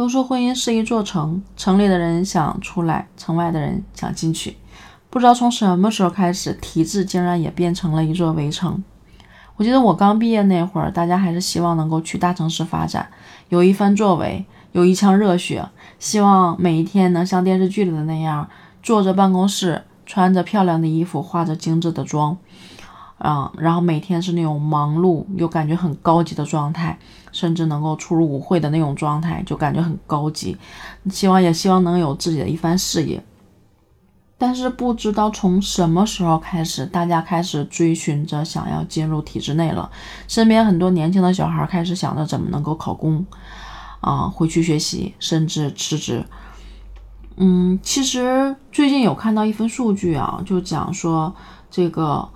都说婚姻是一座城，城里的人想出来，城外的人想进去。不知道从什么时候开始，体制竟然也变成了一座围城。我记得我刚毕业那会儿，大家还是希望能够去大城市发展，有一番作为，有一腔热血，希望每一天能像电视剧里的那样，坐着办公室，穿着漂亮的衣服，化着精致的妆。啊，然后每天是那种忙碌又感觉很高级的状态，甚至能够出入舞会的那种状态，就感觉很高级。希望也希望能有自己的一番事业。但是不知道从什么时候开始，大家开始追寻着想要进入体制内了。身边很多年轻的小孩开始想着怎么能够考公，啊，回去学习，甚至辞职。嗯，其实最近有看到一份数据啊，就讲说这个。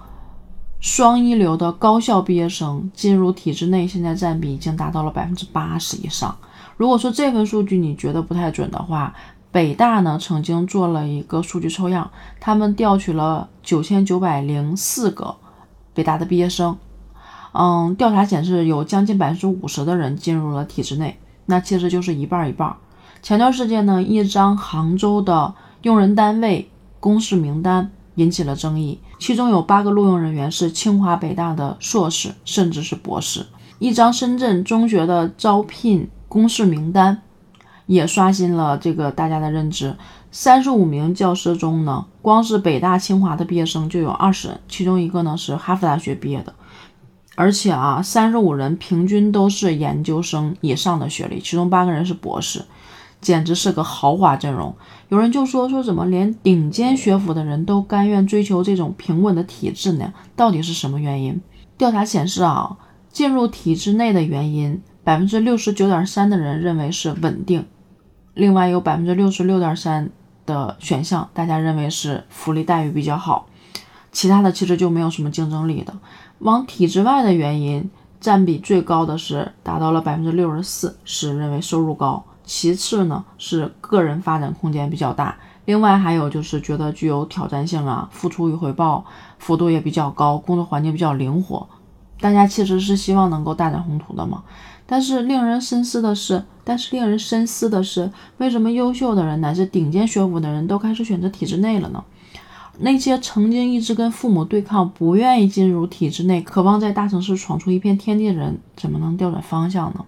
双一流的高校毕业生进入体制内，现在占比已经达到了百分之八十以上。如果说这份数据你觉得不太准的话，北大呢曾经做了一个数据抽样，他们调取了九千九百零四个北大的毕业生，嗯，调查显示有将近百分之五十的人进入了体制内，那其实就是一半一半。前段时间呢，一张杭州的用人单位公示名单。引起了争议，其中有八个录用人员是清华北大的硕士，甚至是博士。一张深圳中学的招聘公示名单也刷新了这个大家的认知。三十五名教师中呢，光是北大、清华的毕业生就有二十人，其中一个呢是哈佛大学毕业的，而且啊，三十五人平均都是研究生以上的学历，其中八个人是博士。简直是个豪华阵容。有人就说说怎么连顶尖学府的人都甘愿追求这种平稳的体制呢？到底是什么原因？调查显示啊，进入体制内的原因，百分之六十九点三的人认为是稳定，另外有百分之六十六点三的选项，大家认为是福利待遇比较好，其他的其实就没有什么竞争力的。往体制外的原因占比最高的是达到了百分之六十四，是认为收入高。其次呢是个人发展空间比较大，另外还有就是觉得具有挑战性啊，付出与回报幅度也比较高，工作环境比较灵活，大家其实是希望能够大展宏图的嘛。但是令人深思的是，但是令人深思的是，为什么优秀的人乃至顶尖学府的人都开始选择体制内了呢？那些曾经一直跟父母对抗，不愿意进入体制内，渴望在大城市闯出一片天地的人，怎么能调转方向呢？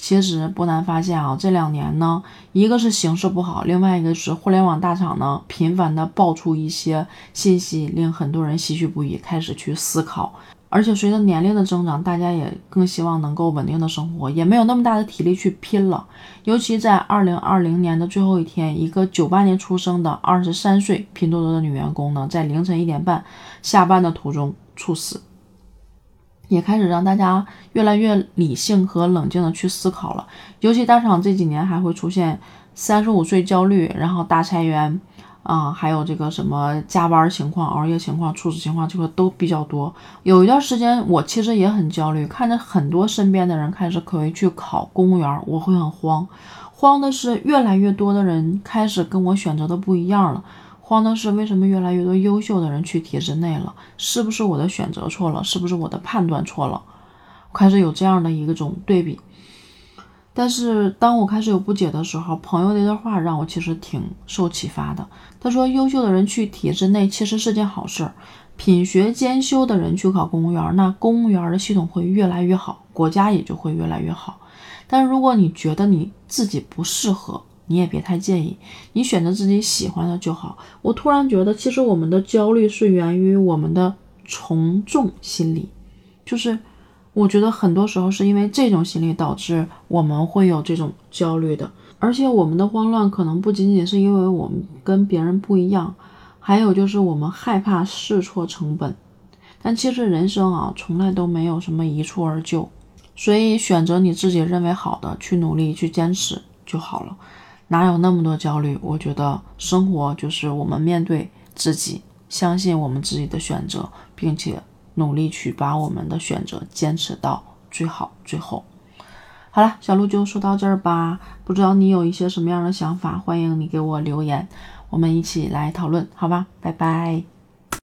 其实不难发现啊，这两年呢，一个是形势不好，另外一个是互联网大厂呢频繁的爆出一些信息，令很多人唏嘘不已，开始去思考。而且随着年龄的增长，大家也更希望能够稳定的生活，也没有那么大的体力去拼了。尤其在二零二零年的最后一天，一个九八年出生的二十三岁拼多多的女员工呢，在凌晨一点半下班的途中猝死。也开始让大家越来越理性和冷静的去思考了。尤其大厂这几年还会出现三十五岁焦虑，然后大裁员，啊，还有这个什么加班情况、熬夜情况、猝死情况，这个都比较多。有一段时间我其实也很焦虑，看着很多身边的人开始可以去考公务员，我会很慌。慌的是越来越多的人开始跟我选择的不一样了。慌的是，为什么越来越多优秀的人去体制内了？是不是我的选择错了？是不是我的判断错了？开始有这样的一个种对比。但是当我开始有不解的时候，朋友那段话让我其实挺受启发的。他说，优秀的人去体制内其实是件好事，品学兼修的人去考公务员，那公务员的系统会越来越好，国家也就会越来越好。但如果你觉得你自己不适合，你也别太介意，你选择自己喜欢的就好。我突然觉得，其实我们的焦虑是源于我们的从众心理，就是我觉得很多时候是因为这种心理导致我们会有这种焦虑的。而且我们的慌乱可能不仅仅是因为我们跟别人不一样，还有就是我们害怕试错成本。但其实人生啊，从来都没有什么一蹴而就，所以选择你自己认为好的，去努力去坚持就好了。哪有那么多焦虑？我觉得生活就是我们面对自己，相信我们自己的选择，并且努力去把我们的选择坚持到最好最后。好了，小鹿就说到这儿吧。不知道你有一些什么样的想法，欢迎你给我留言，我们一起来讨论，好吧？拜拜。